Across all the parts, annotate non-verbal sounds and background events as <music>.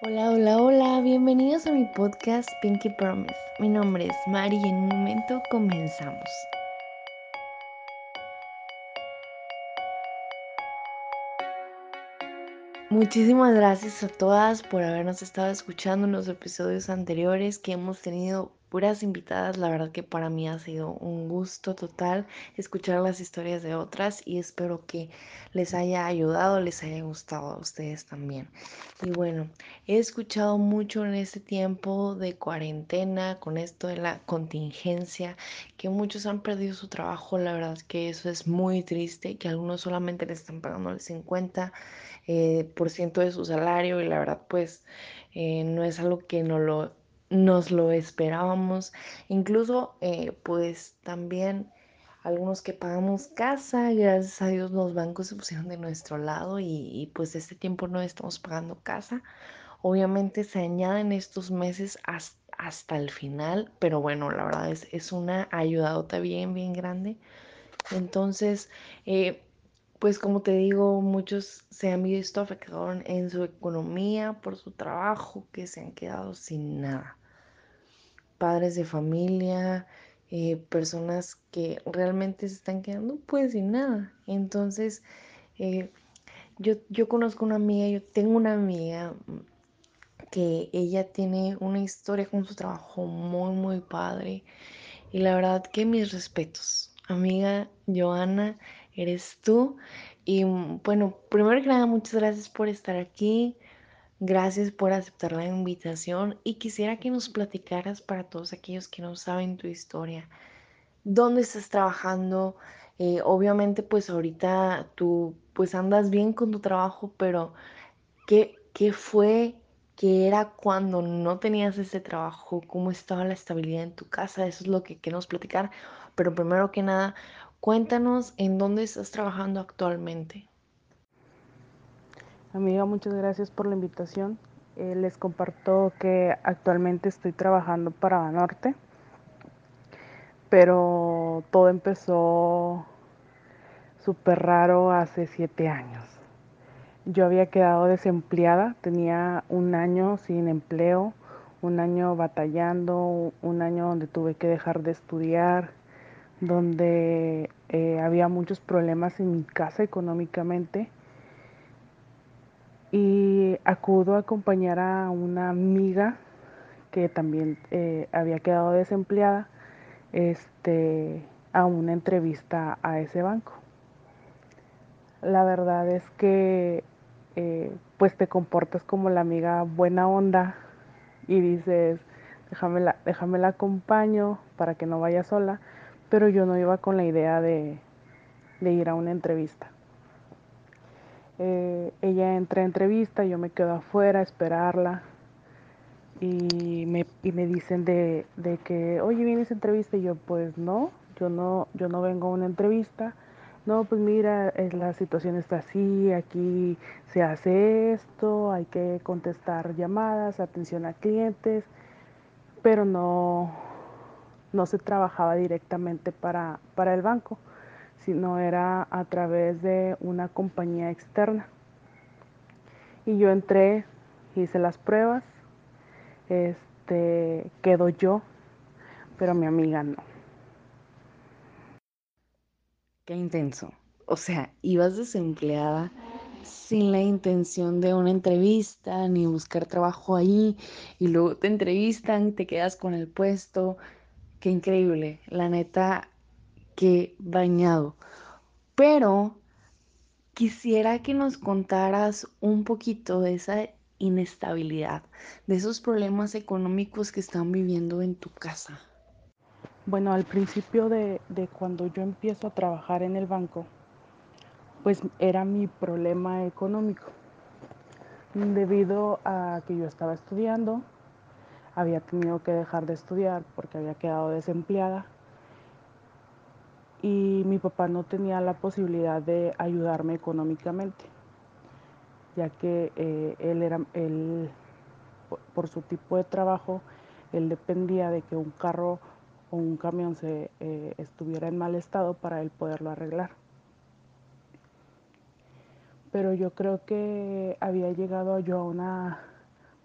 Hola, hola, hola, bienvenidos a mi podcast Pinky Promise. Mi nombre es Mari y en un momento comenzamos. Muchísimas gracias a todas por habernos estado escuchando en los episodios anteriores que hemos tenido puras invitadas. La verdad que para mí ha sido un gusto total escuchar las historias de otras y espero que les haya ayudado, les haya gustado a ustedes también. Y bueno, he escuchado mucho en este tiempo de cuarentena, con esto de la contingencia, que muchos han perdido su trabajo. La verdad que eso es muy triste, que algunos solamente le están pagando el 50 eh, por ciento de su salario y la verdad pues eh, no es algo que no lo, nos lo esperábamos. Incluso eh, pues también algunos que pagamos casa, gracias a Dios los bancos se pusieron de nuestro lado y, y pues este tiempo no estamos pagando casa. Obviamente se añaden estos meses hasta, el final, pero bueno, la verdad es, es una ayudadota bien, bien grande. Entonces, eh, pues como te digo, muchos se han visto afectados en su economía por su trabajo, que se han quedado sin nada. Padres de familia, eh, personas que realmente se están quedando pues sin nada. Entonces, eh, yo, yo conozco una amiga, yo tengo una amiga que ella tiene una historia con su trabajo muy, muy padre. Y la verdad que mis respetos. Amiga Joana, eres tú. Y mm, bueno, primero que nada, muchas gracias por estar aquí. Gracias por aceptar la invitación y quisiera que nos platicaras para todos aquellos que no saben tu historia. ¿Dónde estás trabajando? Eh, obviamente pues ahorita tú pues andas bien con tu trabajo, pero ¿qué, qué fue que era cuando no tenías ese trabajo? ¿Cómo estaba la estabilidad en tu casa? Eso es lo que queremos platicar. Pero primero que nada, cuéntanos en dónde estás trabajando actualmente. Amiga, muchas gracias por la invitación. Eh, les comparto que actualmente estoy trabajando para Banorte, pero todo empezó súper raro hace siete años. Yo había quedado desempleada, tenía un año sin empleo, un año batallando, un año donde tuve que dejar de estudiar, donde eh, había muchos problemas en mi casa económicamente y acudo a acompañar a una amiga que también eh, había quedado desempleada este, a una entrevista a ese banco. La verdad es que eh, pues te comportas como la amiga buena onda y dices, déjame la, déjame la acompaño para que no vaya sola, pero yo no iba con la idea de, de ir a una entrevista. Eh, ella entra a entrevista, yo me quedo afuera a esperarla y me, y me dicen de, de, que, oye, ¿vienes a entrevista? Y yo, pues no, yo no, yo no vengo a una entrevista. No, pues mira, la situación está así, aquí se hace esto, hay que contestar llamadas, atención a clientes, pero no, no se trabajaba directamente para, para el banco sino era a través de una compañía externa. Y yo entré, hice las pruebas, este, quedó yo, pero mi amiga no. Qué intenso. O sea, ibas desempleada sin la intención de una entrevista ni buscar trabajo ahí y luego te entrevistan, te quedas con el puesto. Qué increíble. La neta, qué bañado. Pero quisiera que nos contaras un poquito de esa inestabilidad, de esos problemas económicos que están viviendo en tu casa. Bueno, al principio de, de cuando yo empiezo a trabajar en el banco, pues era mi problema económico. Debido a que yo estaba estudiando, había tenido que dejar de estudiar porque había quedado desempleada y mi papá no tenía la posibilidad de ayudarme económicamente, ya que eh, él era, él, por su tipo de trabajo, él dependía de que un carro o un camión se eh, estuviera en mal estado para él poderlo arreglar. Pero yo creo que había llegado yo a una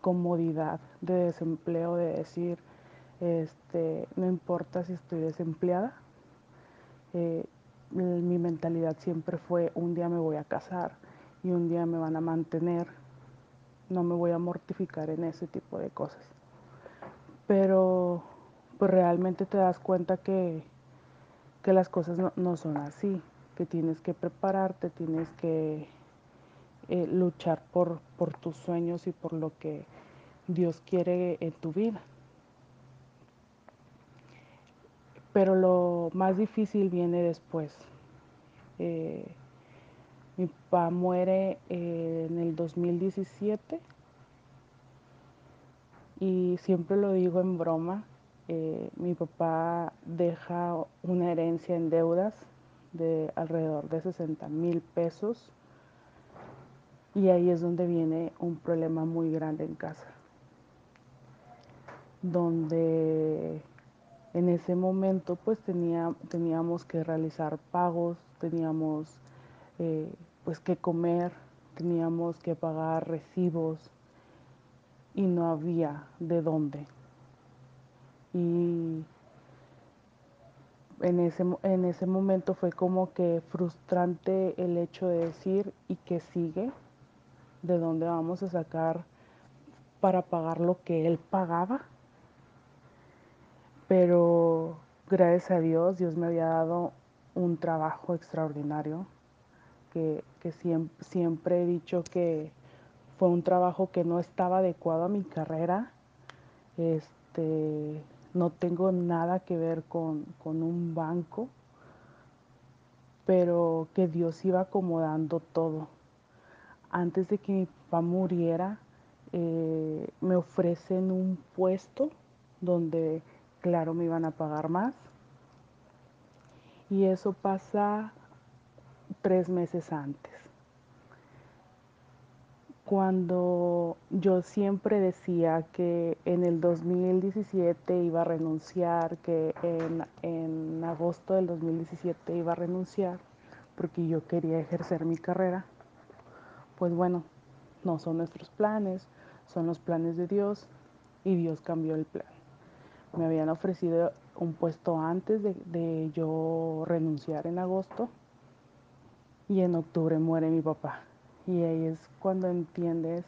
comodidad de desempleo, de decir, este, no importa si estoy desempleada. Eh, mi mentalidad siempre fue, un día me voy a casar y un día me van a mantener. No me voy a mortificar en ese tipo de cosas. Pero pues realmente te das cuenta que, que las cosas no, no son así, que tienes que prepararte, tienes que eh, luchar por, por tus sueños y por lo que Dios quiere en tu vida. Pero lo más difícil viene después. Eh, mi papá muere eh, en el 2017 y siempre lo digo en broma. Eh, mi papá deja una herencia en deudas de alrededor de 60 mil pesos y ahí es donde viene un problema muy grande en casa, donde en ese momento pues tenía, teníamos que realizar pagos, teníamos eh, pues que comer, teníamos que pagar recibos y no había de dónde. Y en ese, en ese momento fue como que frustrante el hecho de decir, ¿y qué sigue? ¿De dónde vamos a sacar para pagar lo que él pagaba? Pero gracias a Dios, Dios me había dado un trabajo extraordinario, que, que siempre, siempre he dicho que fue un trabajo que no estaba adecuado a mi carrera. Este, no tengo nada que ver con, con un banco, pero que Dios iba acomodando todo. Antes de que mi papá muriera, eh, me ofrecen un puesto donde, claro, me iban a pagar más. Y eso pasa tres meses antes cuando yo siempre decía que en el 2017 iba a renunciar, que en, en, agosto del 2017 iba a renunciar porque yo quería ejercer mi carrera, pues bueno, no son nuestros planes, son los planes de Dios y Dios cambió el plan. Me habían ofrecido un puesto antes de, de yo renunciar en agosto y en octubre muere mi papá. Y ahí es cuando entiendes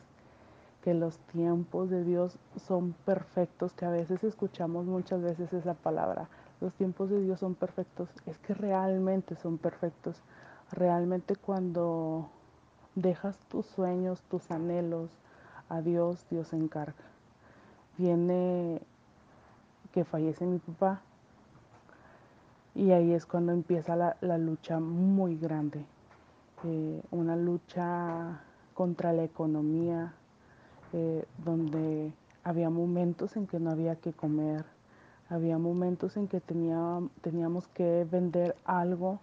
que los tiempos de Dios son perfectos, que a veces escuchamos muchas veces esa palabra, los tiempos de Dios son perfectos, es que realmente son perfectos. Realmente cuando dejas tus sueños, tus anhelos a Dios, Dios se encarga. Viene que fallece mi papá y ahí es cuando empieza la, la lucha muy grande eh, una lucha contra la economía, eh, donde había momentos en que no había que comer, había momentos en que tenía, teníamos que vender algo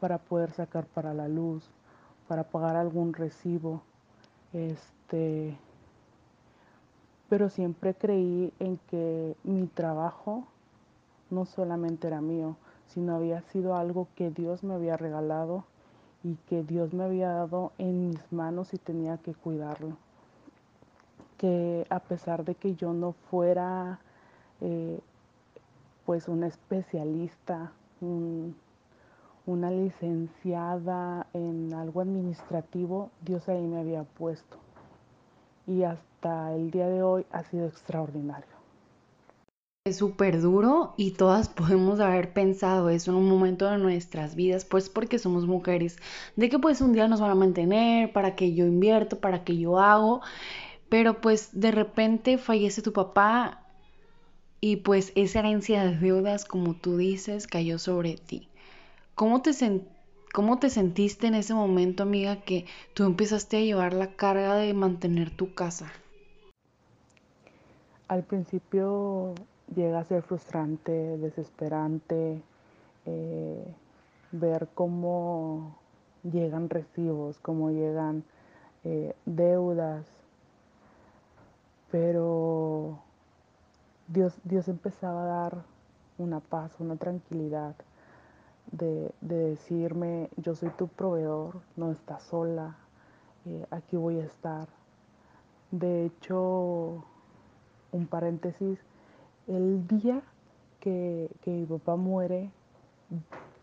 para poder sacar para la luz, para pagar algún recibo. Este, pero siempre creí en que mi trabajo no solamente era mío, sino había sido algo que Dios me había regalado y que Dios me había dado en mis manos y tenía que cuidarlo. Que a pesar de que yo no fuera eh, pues una especialista, un, una licenciada en algo administrativo, Dios ahí me había puesto. Y hasta el día de hoy ha sido extraordinario. Es súper duro y todas podemos haber pensado eso en un momento de nuestras vidas, pues porque somos mujeres, de que pues un día nos van a mantener, para que yo invierto, para que yo hago, pero pues de repente fallece tu papá y pues esa herencia de deudas, como tú dices, cayó sobre ti. ¿Cómo te, ¿Cómo te sentiste en ese momento, amiga, que tú empezaste a llevar la carga de mantener tu casa? Al principio llega a ser frustrante, desesperante, eh, ver cómo llegan recibos, cómo llegan eh, deudas, pero Dios, Dios empezaba a dar una paz, una tranquilidad de, de decirme, yo soy tu proveedor, no estás sola, eh, aquí voy a estar. De hecho, un paréntesis, el día que, que mi papá muere,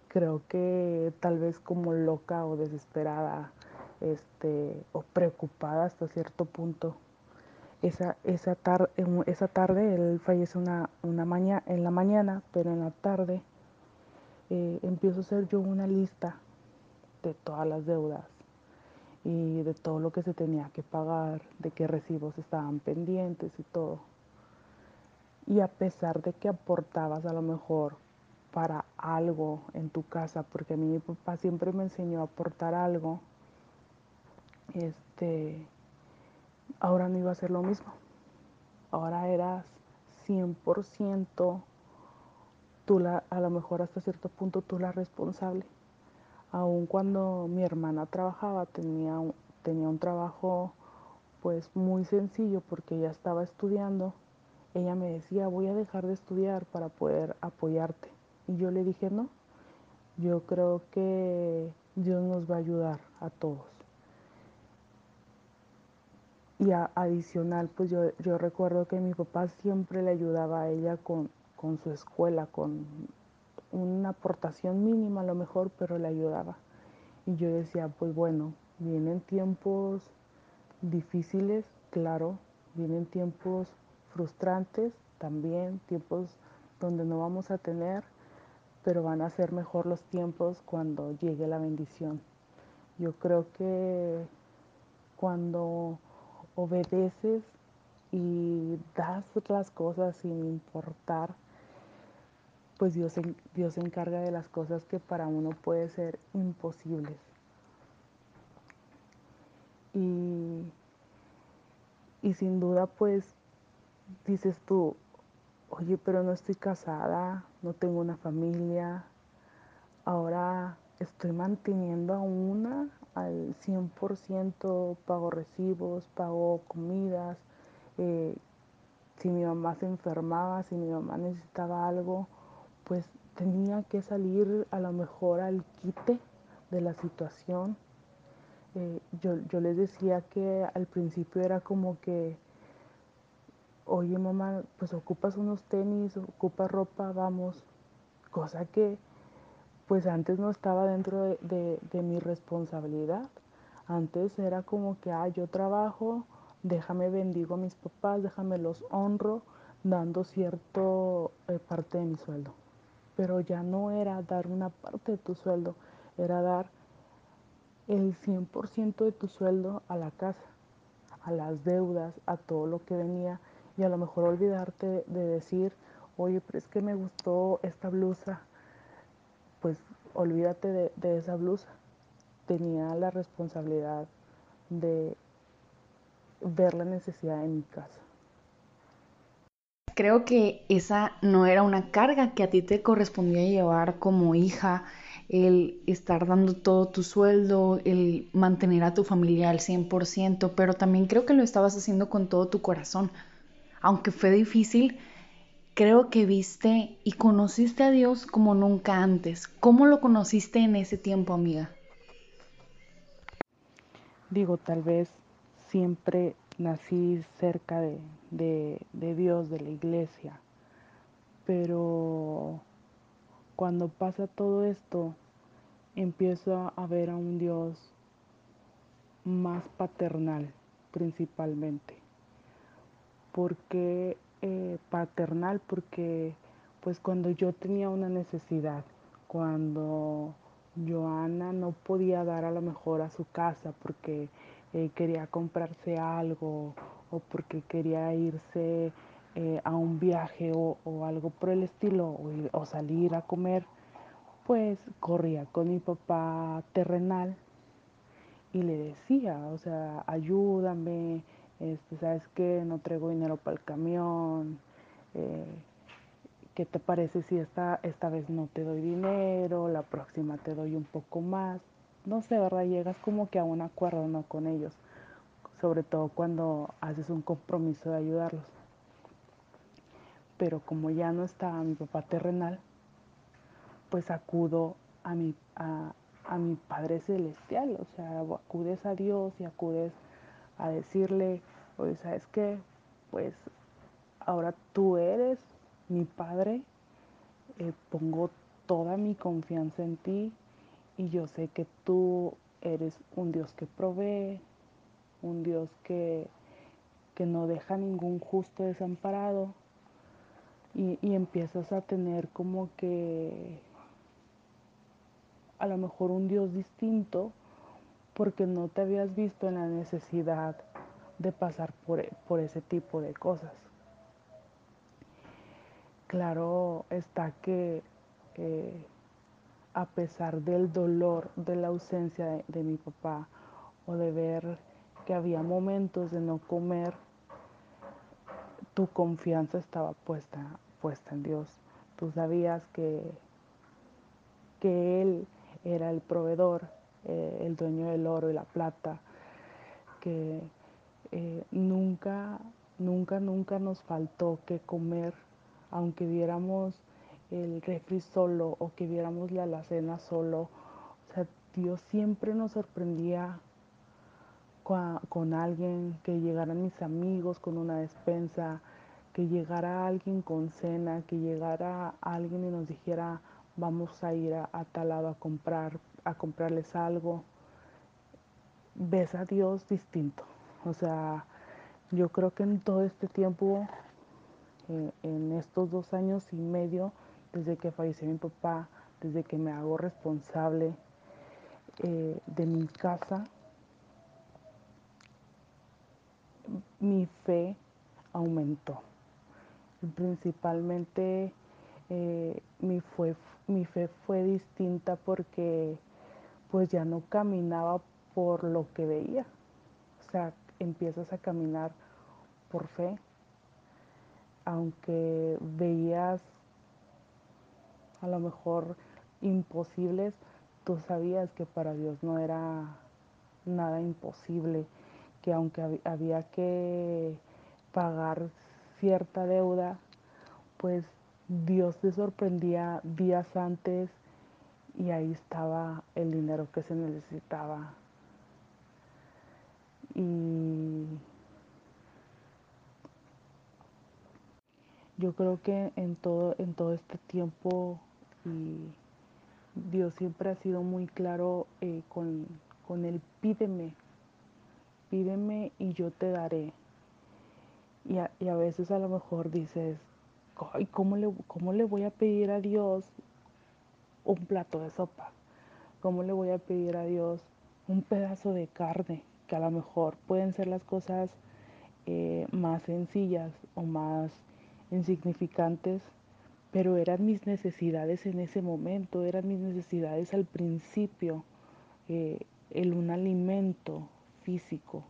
creo que tal vez como loca o desesperada este, o preocupada hasta cierto punto. Esa, esa, tar esa tarde, él fallece una, una maña en la mañana, pero en la tarde eh, empiezo a hacer yo una lista de todas las deudas y de todo lo que se tenía que pagar, de qué recibos estaban pendientes y todo. Y a pesar de que aportabas a lo mejor para algo en tu casa, porque a mí mi papá siempre me enseñó a aportar algo, este, ahora no iba a ser lo mismo. Ahora eras 100% tú la, a lo mejor hasta cierto punto tú la responsable. Aun cuando mi hermana trabajaba, tenía tenía un trabajo pues muy sencillo porque ella estaba estudiando. Ella me decía, voy a dejar de estudiar para poder apoyarte. Y yo le dije, no, yo creo que Dios nos va a ayudar a todos. Y a, adicional, pues yo, yo, recuerdo que mi papá siempre le ayudaba a ella con, con su escuela, con una aportación mínima a lo mejor, pero le ayudaba. Y yo decía, pues bueno, vienen tiempos difíciles, claro, vienen tiempos frustrantes también, tiempos donde no vamos a tener, pero van a ser mejor los tiempos cuando llegue la bendición. Yo creo que cuando obedeces y das las cosas sin importar, pues Dios, Dios se encarga de las cosas que para uno puede ser imposibles. Y, y sin duda pues dices tú, oye, pero no estoy casada, no tengo una familia, ahora estoy manteniendo a una al 100%, pago recibos, pago comidas, eh, si mi mamá se enfermaba, si mi mamá necesitaba algo, pues tenía que salir a lo mejor al quite de la situación. Eh, yo, yo les decía que al principio era como que, oye mamá, pues ocupas unos tenis, ocupas ropa, vamos, cosa que pues antes no estaba dentro de, mi responsabilidad. Antes era como que, ah, yo trabajo, déjame bendigo a mis papás, déjame los honro, dando cierto eh, parte de mi sueldo. Pero ya no era dar una parte de tu sueldo, era dar el 100% de tu sueldo a la casa, a las deudas, a todo lo que venía y a lo mejor olvidarte de decir, oye, pero es que me gustó esta blusa, pues olvídate de, esa blusa. Tenía la responsabilidad de ver la necesidad en mi casa. Creo que esa no era una carga que a ti te correspondía llevar como hija, el estar dando todo tu sueldo, el mantener a tu familia al 100%, pero también creo que lo estabas haciendo con todo tu corazón. Aunque fue difícil, creo que viste y conociste a Dios como nunca antes. ¿Cómo lo conociste en ese tiempo, amiga? Digo, tal vez siempre nací cerca de, de, Dios, de la iglesia, pero cuando pasa todo esto, empiezo a ver a un Dios más paternal principalmente. Porque eh, paternal? Porque pues cuando yo tenía una necesidad, cuando Joana no podía dar a lo mejor a su casa porque eh, quería comprarse algo o porque quería irse eh, a un viaje o, o, algo por el estilo o, o salir a comer, pues corría con mi papá terrenal y le decía, o sea, ayúdame, este, sabes que no traigo dinero para el camión, eh, ¿qué te parece si esta, esta vez no te doy dinero, la próxima te doy un poco más? No sé, ¿verdad? Llegas como que a un acuerdo ¿no? con ellos, sobre todo cuando haces un compromiso de ayudarlos. Pero como ya no estaba mi papá terrenal, pues acudo a mi, a, a mi Padre Celestial, o sea, acudes a Dios y acudes a decirle, oye, ¿sabes qué? Pues ahora tú eres mi padre, eh, pongo toda mi confianza en ti y yo sé que tú eres un Dios que provee, un Dios que, que no deja ningún justo desamparado y, y empiezas a tener como que a lo mejor un Dios distinto porque no te habías visto en la necesidad de pasar por, por ese tipo de cosas. Claro está que eh, a pesar del dolor de la ausencia de, de mi papá o de ver que había momentos de no comer, tu confianza estaba puesta, puesta en Dios. Tú sabías que, que Él era el proveedor, eh, el dueño del oro y la plata, que eh, nunca, nunca, nunca nos faltó que comer, aunque viéramos el refri solo o que viéramos la alacena solo. O sea, Dios siempre nos sorprendía con, alguien, que llegaran mis amigos con una despensa, que llegara alguien con cena, que llegara alguien y nos dijera, vamos a ir a, a tal lado a comprar, a comprarles algo. Ves a Dios distinto. O sea, yo creo que en todo este tiempo, eh, en estos dos años y medio, desde que falleció mi papá, desde que me hago responsable eh, de mi casa, mi fe aumentó. Principalmente eh, mi, fue, mi fe fue distinta porque pues ya no caminaba por lo que veía. O sea, empiezas a caminar por fe. Aunque veías a lo mejor imposibles, tú sabías que para Dios no era nada imposible, que aunque había que pagar cierta deuda, pues Dios te sorprendía días antes y ahí estaba el dinero que se necesitaba. Y yo creo que en todo, en todo este tiempo y Dios siempre ha sido muy claro eh, con, con el pídeme, pídeme y yo te daré. Y a, y a veces a lo mejor dices, Ay, ¿cómo, le, ¿cómo le voy a pedir a Dios un plato de sopa? ¿Cómo le voy a pedir a Dios un pedazo de carne? Que a lo mejor pueden ser las cosas eh, más sencillas o más insignificantes, pero eran mis necesidades en ese momento, eran mis necesidades al principio, eh, el un alimento físico.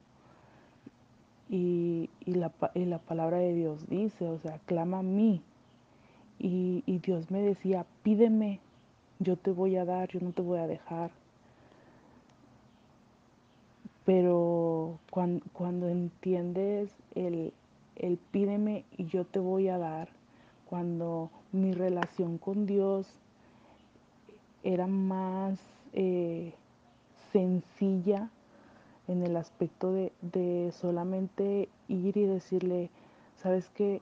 Y, y, la, y, la, palabra de Dios dice, o sea, clama a mí. Y, y Dios me decía, pídeme, yo te voy a dar, yo no te voy a dejar. Pero cuando, entiendes el, el pídeme y yo te voy a dar, cuando mi relación con Dios era más eh, sencilla en el aspecto de, de, solamente ir y decirle, sabes que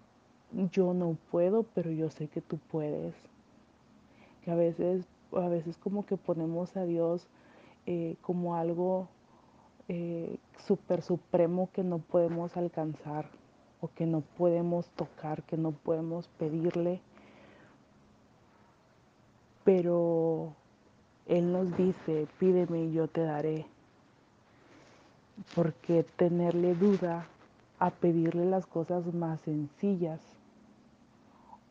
yo no puedo, pero yo sé que tú puedes. Que a veces, a veces como que ponemos a Dios eh, como algo eh, super supremo que no podemos alcanzar o que no podemos tocar, que no podemos pedirle. Pero Él nos dice, pídeme y yo te daré. Porque tenerle duda a pedirle las cosas más sencillas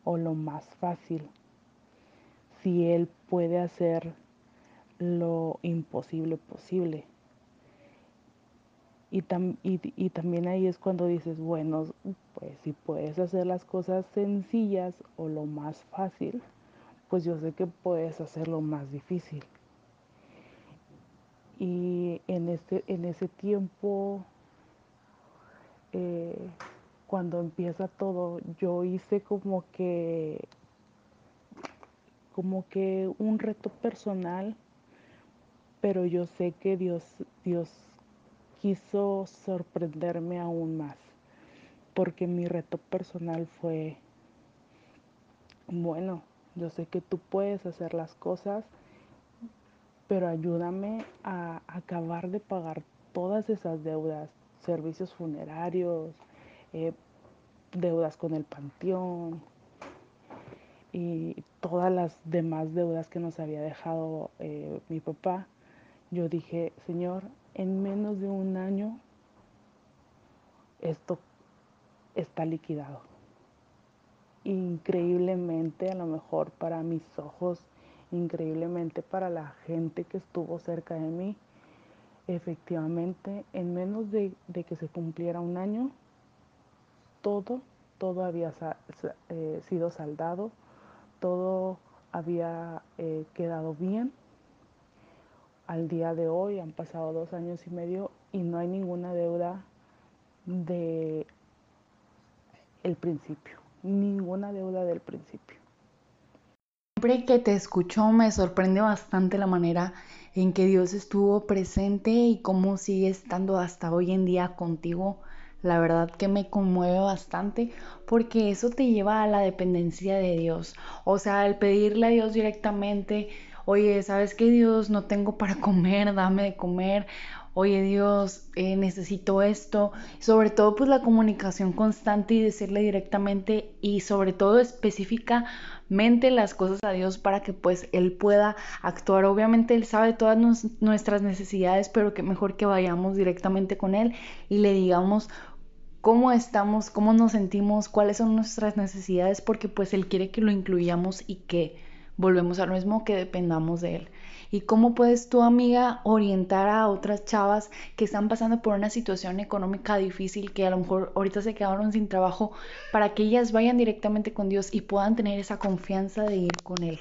o lo más fácil? Si Él puede hacer lo imposible posible. Y, tam, y, y, también ahí es cuando dices, bueno, pues si puedes hacer las cosas sencillas o lo más fácil, pues yo sé que puedes hacer lo más difícil. Y en, este, en ese tiempo, eh, cuando empieza todo, yo hice como que, como que un reto personal, pero yo sé que Dios, Dios quiso sorprenderme aún más. porque mi reto personal fue, bueno, yo sé que tú puedes hacer las cosas, pero ayúdame a acabar de pagar todas esas deudas, servicios funerarios, eh, deudas con el panteón y todas las demás deudas que nos había dejado eh, mi papá. Yo dije, Señor, en menos de un año esto está liquidado. Increíblemente, a lo mejor para mis ojos, increíblemente para la gente que estuvo cerca de mí, efectivamente, en menos de, que se cumpliera un año, todo, todo había eh, sido saldado, todo había eh, quedado bien. Al día de hoy han pasado dos años y medio y no hay ninguna deuda de el principio, ninguna deuda del principio. Siempre que te escucho me sorprende bastante la manera en que Dios estuvo presente y cómo sigue estando hasta hoy en día contigo. La verdad que me conmueve bastante porque eso te lleva a la dependencia de Dios. O sea, el pedirle a Dios directamente, oye, ¿sabes qué Dios? No tengo para <laughs> comer, dame de comer oye Dios, eh, necesito esto, sobre todo pues la comunicación constante y decirle directamente y sobre todo específicamente las cosas a Dios para que pues Él pueda actuar. Obviamente Él sabe todas nuestras necesidades, pero que mejor que vayamos directamente con Él y le digamos cómo estamos, cómo nos sentimos, cuáles son nuestras necesidades, porque pues Él quiere que lo incluyamos y que volvemos a lo mismo, que dependamos de Él y cómo puedes tu amiga orientar a otras chavas que están pasando por una situación económica difícil, que a lo mejor ahorita se quedaron sin trabajo, para que ellas vayan directamente con Dios y puedan tener esa confianza de ir con Él.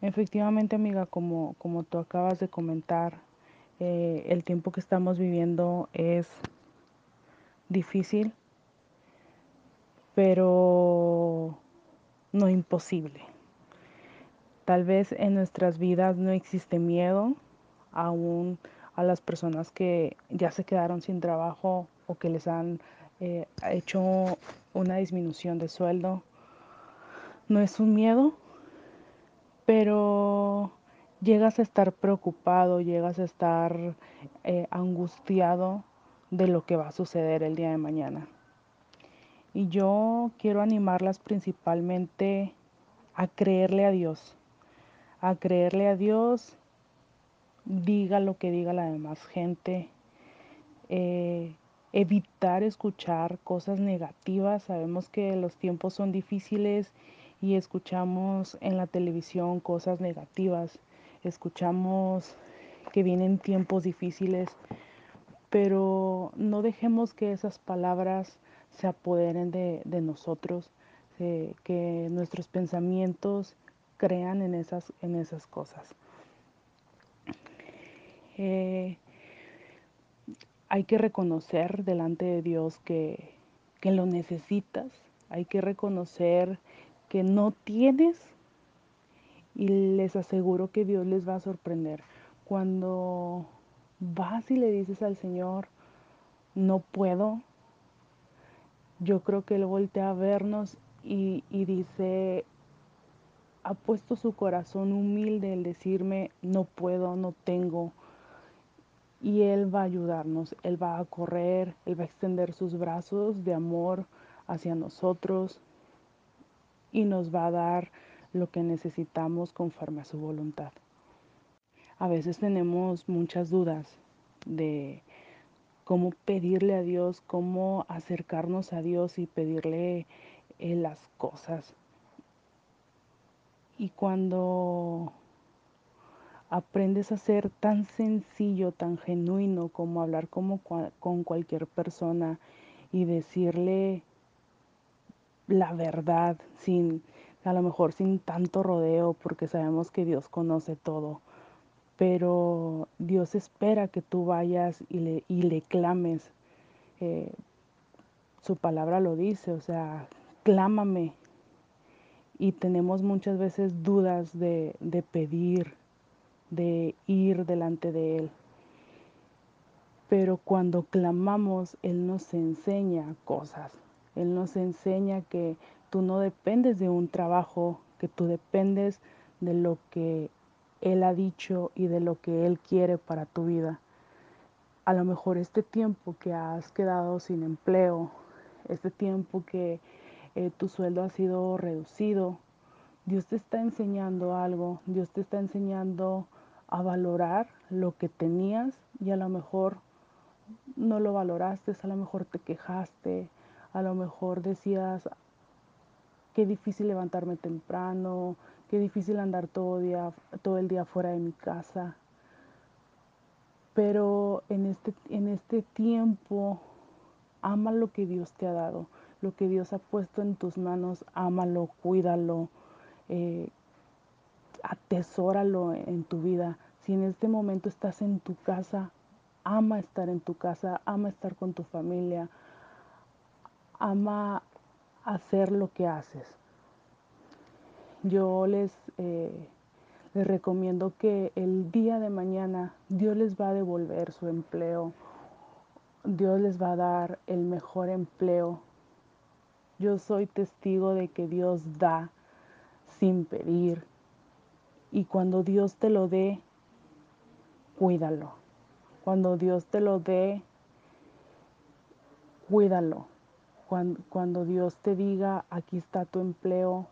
Efectivamente, amiga, como, como tú acabas de comentar, eh, el tiempo que estamos viviendo es difícil, pero no imposible. Tal vez en nuestras vidas no existe miedo aún a las personas que ya se quedaron sin trabajo o que les han eh, hecho una disminución de sueldo. No es un miedo, pero llegas a estar preocupado, llegas a estar eh, angustiado de lo que va a suceder el día de mañana. Y yo quiero animarlas principalmente a creerle a Dios, a creerle a Dios, diga lo que diga la demás gente, eh, evitar escuchar cosas negativas. Sabemos que los tiempos son difíciles y escuchamos en la televisión cosas negativas, escuchamos que vienen tiempos difíciles, pero no dejemos que esas palabras se apoderen de, nosotros, que nuestros pensamientos crean en esas, en esas cosas. Eh, hay que reconocer delante de Dios que, que lo necesitas, hay que reconocer que no tienes y les aseguro que Dios les va a sorprender. Cuando vas y le dices al Señor, no puedo, yo creo que Él voltea a vernos y, dice, ha puesto su corazón humilde el decirme, no puedo, no tengo. Y Él va a ayudarnos, Él va a correr, Él va a extender sus brazos de amor hacia nosotros y nos va a dar lo que necesitamos conforme a su voluntad. A veces tenemos muchas dudas de cómo pedirle a Dios, cómo acercarnos a Dios y pedirle eh, las cosas. Y cuando aprendes a ser tan sencillo, tan genuino como hablar con cualquier persona y decirle la verdad sin a lo mejor sin tanto rodeo porque sabemos que Dios conoce todo pero Dios espera que tú vayas y le, y le clames eh, su palabra lo dice o sea clámame y tenemos muchas veces dudas de, pedir, de ir delante de Él. Pero cuando clamamos, Él nos enseña cosas. Él nos enseña que tú no dependes de un trabajo, que tú dependes de lo que Él ha dicho y de lo que Él quiere para tu vida. A lo mejor este tiempo que has quedado sin empleo, este tiempo que eh, tu sueldo ha sido reducido, Dios te está enseñando algo, Dios te está enseñando a valorar lo que tenías y a lo mejor no lo valoraste, a lo mejor te quejaste, a lo mejor decías, qué difícil levantarme temprano, qué difícil andar todo, día, todo el día fuera de mi casa. Pero en este, en este tiempo, ama lo que Dios te ha dado, lo que Dios ha puesto en tus manos, ámalo, cuídalo, eh, atesóralo en tu vida. Si en este momento estás en tu casa, ama estar en tu casa, ama estar con tu familia, ama hacer lo que haces. Yo les, eh, les recomiendo que el día de mañana Dios les va a devolver su empleo, Dios les va a dar el mejor empleo. Yo soy testigo de que Dios da sin pedir y cuando Dios te lo dé, cuídalo. Cuando Dios te lo dé, cuídalo. Cuando, Dios te diga, aquí está tu empleo,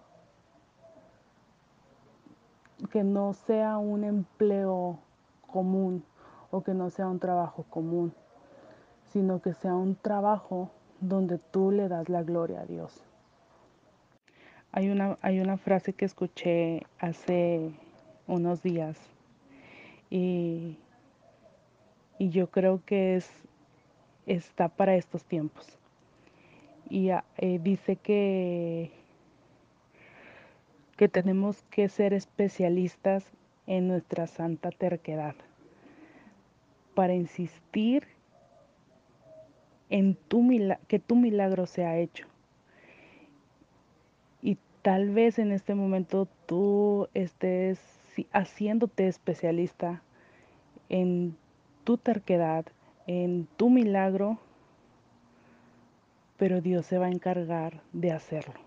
que no sea un empleo común o que no sea un trabajo común, sino que sea un trabajo donde tú le das la gloria a Dios. Hay una, hay una frase que escuché hace unos días y y yo creo que es, está para estos tiempos. Y ah, eh, dice que, que tenemos que ser especialistas en nuestra santa terquedad para insistir en tu que tu milagro sea hecho. Y tal vez en este momento tú estés haciéndote especialista en tu terquedad, en tu milagro, pero Dios se va a encargar de hacerlo.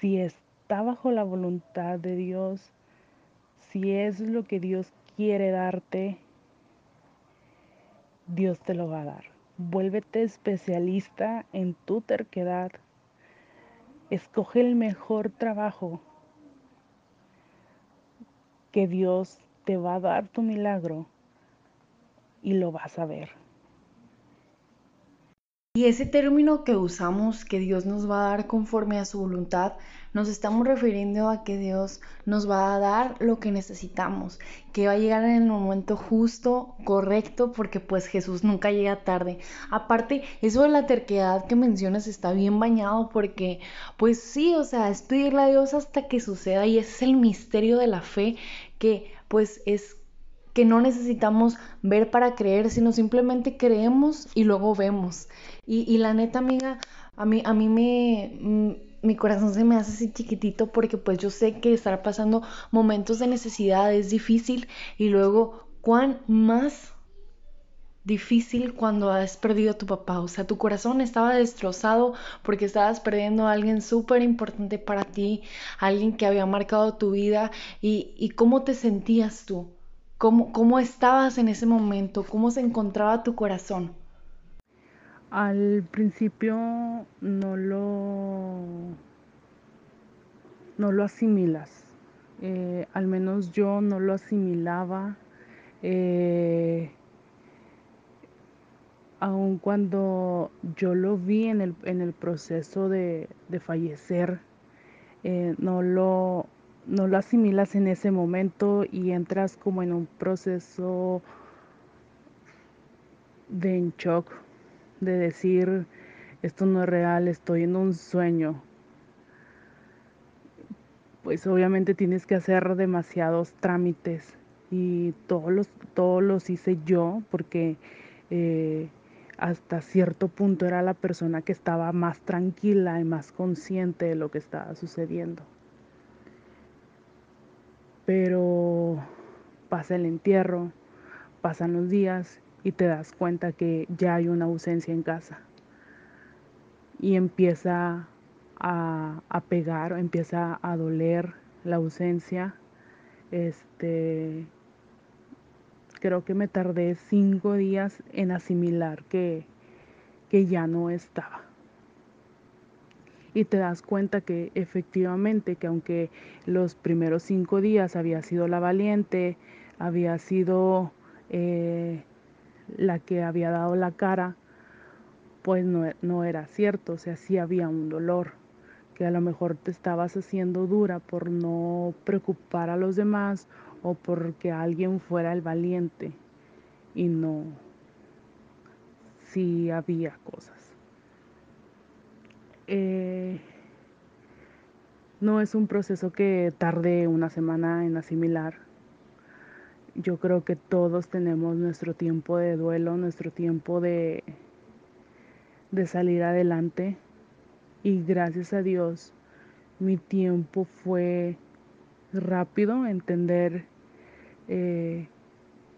Si está bajo la voluntad de Dios, si es lo que Dios quiere darte, Dios te lo va a dar. Vuélvete especialista en tu terquedad. Escoge el mejor trabajo que Dios te va a dar tu milagro y lo vas a ver. Y ese término que usamos, que Dios nos va a dar conforme a su voluntad, nos estamos refiriendo a que Dios nos va a dar lo que necesitamos, que va a llegar en el momento justo, correcto, porque pues Jesús nunca llega tarde. Aparte, eso de la terquedad que mencionas está bien bañado porque pues sí, o sea, es pedirle a Dios hasta que suceda y es el misterio de la fe que pues es que no necesitamos ver para creer, sino simplemente creemos y luego vemos. Y, la neta, amiga, a mí, a mí me, mm, mi corazón se me hace así chiquitito porque pues yo sé que estar pasando momentos de necesidad es difícil y luego cuán más difícil cuando has perdido a tu papá. O sea, tu corazón estaba destrozado porque estabas perdiendo a alguien súper importante para ti, alguien que había marcado tu vida y, y cómo te sentías tú. ¿Cómo, ¿Cómo estabas en ese momento? ¿Cómo se encontraba tu corazón? Al principio no lo, no lo asimilas. Eh, al menos yo no lo asimilaba. Eh, aun cuando yo lo vi en el, en el proceso de, de fallecer, eh, no, lo, no lo asimilas en ese momento y entras como en un proceso de en shock, de decir, esto no es real, estoy en un sueño. Pues obviamente tienes que hacer demasiados trámites y todos los, todos los hice yo porque eh, hasta cierto punto era la persona que estaba más tranquila y más consciente de lo que estaba sucediendo pero pasa el entierro, pasan los días y te das cuenta que ya hay una ausencia en casa. Y empieza a, a pegar, empieza a doler la ausencia. Este, creo que me tardé cinco días en asimilar que, que ya no estaba. Y te das cuenta que efectivamente, que aunque los primeros cinco días había sido la valiente, había sido eh, la que había dado la cara, pues no, no era cierto, o sea, sí había un dolor, que a lo mejor te estabas haciendo dura por no preocupar a los demás o porque alguien fuera el valiente y no, sí había cosas. Eh, no es un proceso que tarde una semana en asimilar. Yo creo que todos tenemos nuestro tiempo de duelo, nuestro tiempo de, de salir adelante. Y gracias a Dios, mi tiempo fue rápido, entender eh,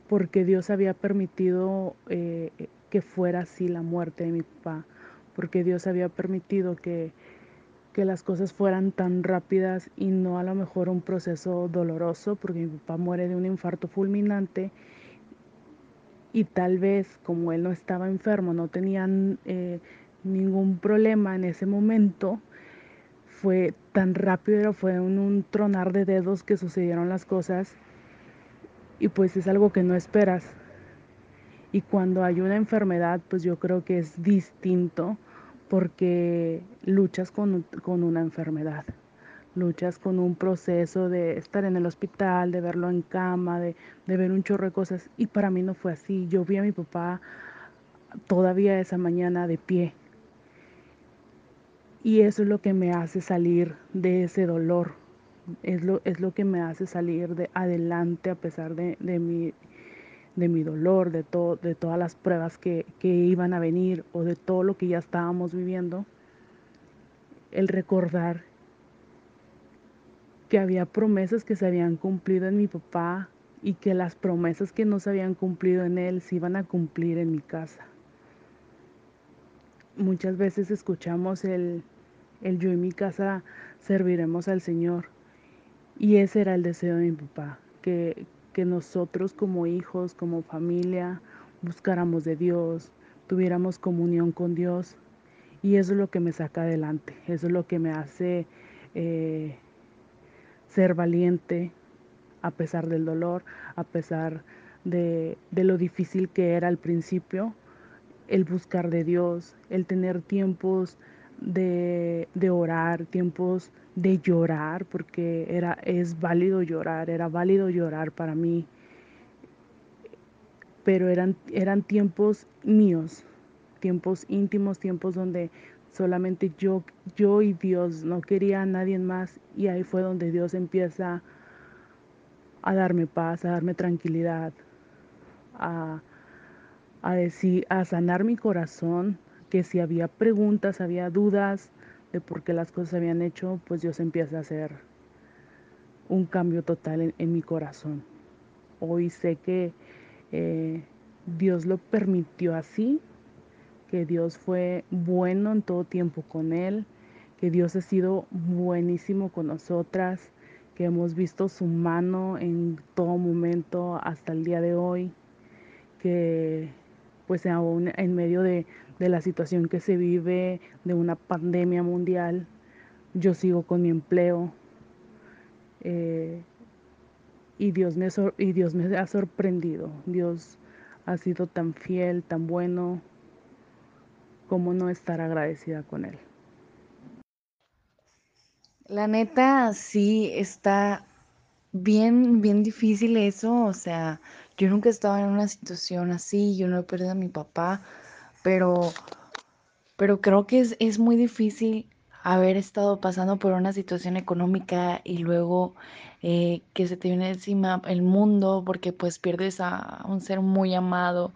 porque Dios había permitido eh, que fuera así la muerte de mi papá, porque Dios había permitido que, que las cosas fueran tan rápidas y no a lo mejor un proceso doloroso, porque mi papá muere de un infarto fulminante y tal vez como él no estaba enfermo, no tenía eh, ningún problema en ese momento, fue tan rápido, fue un, un tronar de dedos que sucedieron las cosas y pues es algo que no esperas. Y cuando hay una enfermedad, pues yo creo que es distinto porque luchas con, con, una enfermedad, luchas con un proceso de estar en el hospital, de verlo en cama, de, de ver un chorro de cosas. Y para mí no fue así. Yo vi a mi papá todavía esa mañana de pie. Y eso es lo que me hace salir de ese dolor, es lo, es lo que me hace salir de adelante a pesar de, de, mi, de mi dolor, de, de todas las pruebas que, que iban a venir o de todo lo que ya estábamos viviendo. El recordar que había promesas que se habían cumplido en mi papá y que las promesas que no se habían cumplido en él se iban a cumplir en mi casa. Muchas veces escuchamos el, el yo y mi casa serviremos al Señor y ese era el deseo de mi papá, que, que nosotros como hijos, como familia, buscáramos de Dios, tuviéramos comunión con Dios. Y eso es lo que me saca adelante, eso es lo que me hace eh, ser valiente a pesar del dolor, a pesar de, lo difícil que era al principio, el buscar de Dios, el tener tiempos de, de orar, tiempos de llorar, porque era, es válido llorar, era válido llorar para mí, pero eran, eran tiempos míos, tiempos íntimos, tiempos donde solamente yo, yo y Dios, no quería a nadie más, y ahí fue donde Dios empieza a darme paz, a darme tranquilidad, a, a decir, a sanar mi corazón, que si había preguntas, había dudas, de por qué las cosas se habían hecho, pues Dios empieza a hacer un cambio total en, mi corazón. Hoy sé que eh, Dios lo permitió así, que Dios fue bueno en todo tiempo con Él, que Dios ha sido buenísimo con nosotras, que hemos visto su mano en todo momento hasta el día de hoy, que pues aún en medio de, de la situación que se vive, de una pandemia mundial. Yo sigo con mi empleo. Eh, y, Dios me, y Dios me ha sorprendido. Dios ha sido tan fiel, tan bueno. ¿Cómo no estar agradecida con Él? La neta, sí, está bien, bien difícil eso. O sea, yo nunca estaba en una situación así. Yo no he perdido a mi papá pero, pero creo que es, es muy difícil haber estado pasando por una situación económica y luego eh, que se te viene encima el mundo porque pues pierdes a un ser muy amado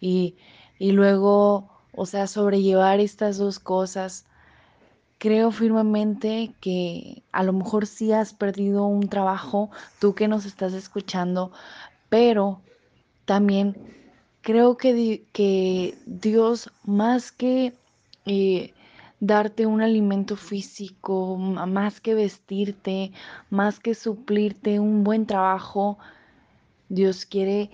y, y luego, o sea, sobrellevar estas dos cosas. Creo firmemente que a lo mejor sí has perdido un trabajo, tú que nos estás escuchando, pero también creo que, Dios más que eh, darte un alimento físico, más que vestirte, más que suplirte un buen trabajo, Dios quiere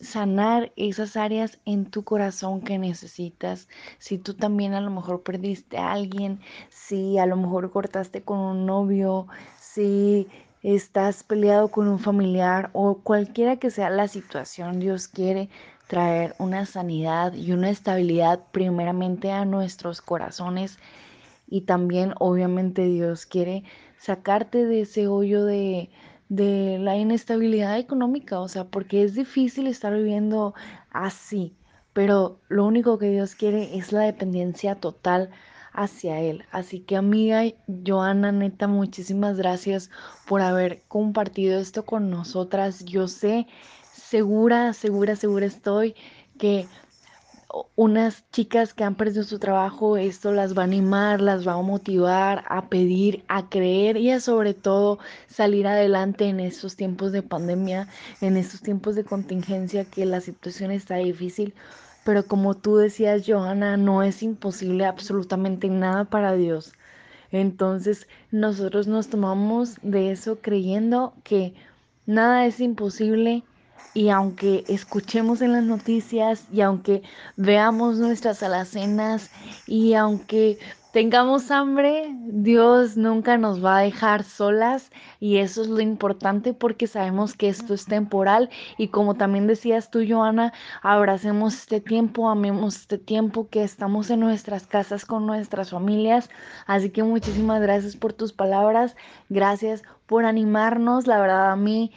sanar esas áreas en tu corazón que necesitas. Si tú también a lo mejor perdiste a alguien, si a lo mejor cortaste con un novio, si estás peleado con un familiar o cualquiera que sea la situación, Dios quiere traer una sanidad y una estabilidad primeramente a nuestros corazones. Y también obviamente Dios quiere sacarte de ese hoyo de, de la inestabilidad económica, o sea, porque es difícil estar viviendo así, pero lo único que Dios quiere es la dependencia total hacia Él. Así que amiga Joana, neta, muchísimas gracias por haber compartido esto con nosotras. Yo sé, segura, segura, segura estoy que unas chicas que han perdido su trabajo, esto las va a animar, las va a motivar a pedir, a creer y a sobre todo salir adelante en estos tiempos de pandemia, en estos tiempos de contingencia que la situación está difícil. Pero como tú decías, Johanna, no es imposible absolutamente nada para Dios. Entonces nosotros nos tomamos de eso creyendo que nada es imposible y aunque escuchemos en las noticias y aunque veamos nuestras alacenas y aunque tengamos hambre, Dios nunca nos va a dejar solas y eso es lo importante porque sabemos que esto es temporal y como también decías tú, Joana, abracemos este tiempo, amemos este tiempo que estamos en nuestras casas con nuestras familias. Así que muchísimas gracias por tus palabras, gracias por animarnos, la verdad a mí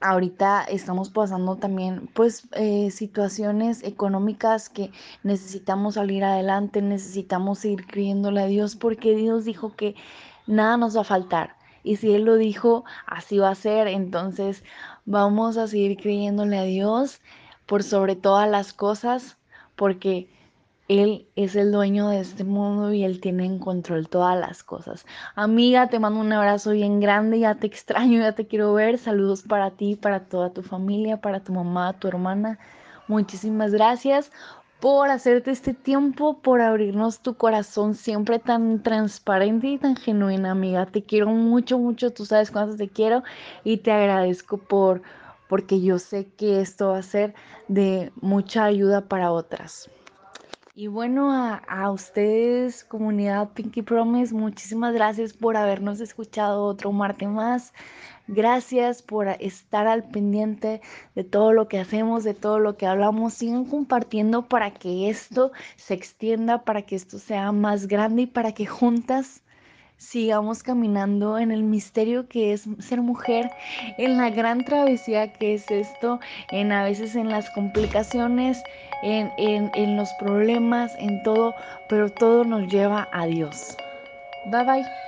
ahorita estamos pasando también pues eh, situaciones económicas que necesitamos salir adelante, necesitamos seguir creyéndole a Dios porque Dios dijo que nada nos va a faltar. Y si Él lo dijo, así va a ser. Entonces vamos a seguir creyéndole a Dios por sobre todas las cosas porque él es el dueño de este mundo y Él tiene en control todas las cosas. Amiga, te mando un abrazo bien grande, ya te extraño, ya te quiero ver. Saludos para ti, para toda tu familia, para tu mamá, tu hermana. Muchísimas gracias por hacerte este tiempo, por abrirnos tu corazón siempre tan transparente y tan genuina, amiga. Te quiero mucho, mucho, tú sabes cuánto te quiero y te agradezco por porque yo sé que esto va a ser de mucha ayuda para otras. Y bueno, a, a, ustedes, comunidad Pinky Promise, muchísimas gracias por habernos escuchado otro martes más. Gracias por estar al pendiente de todo lo que hacemos, de todo lo que hablamos. Sigan compartiendo para que esto se extienda, para que esto sea más grande y para que juntas sigamos caminando en el misterio que es ser mujer, en la gran travesía que es esto, en a veces en las complicaciones, en, en, en los problemas, en todo, pero todo nos lleva a Dios. Bye bye.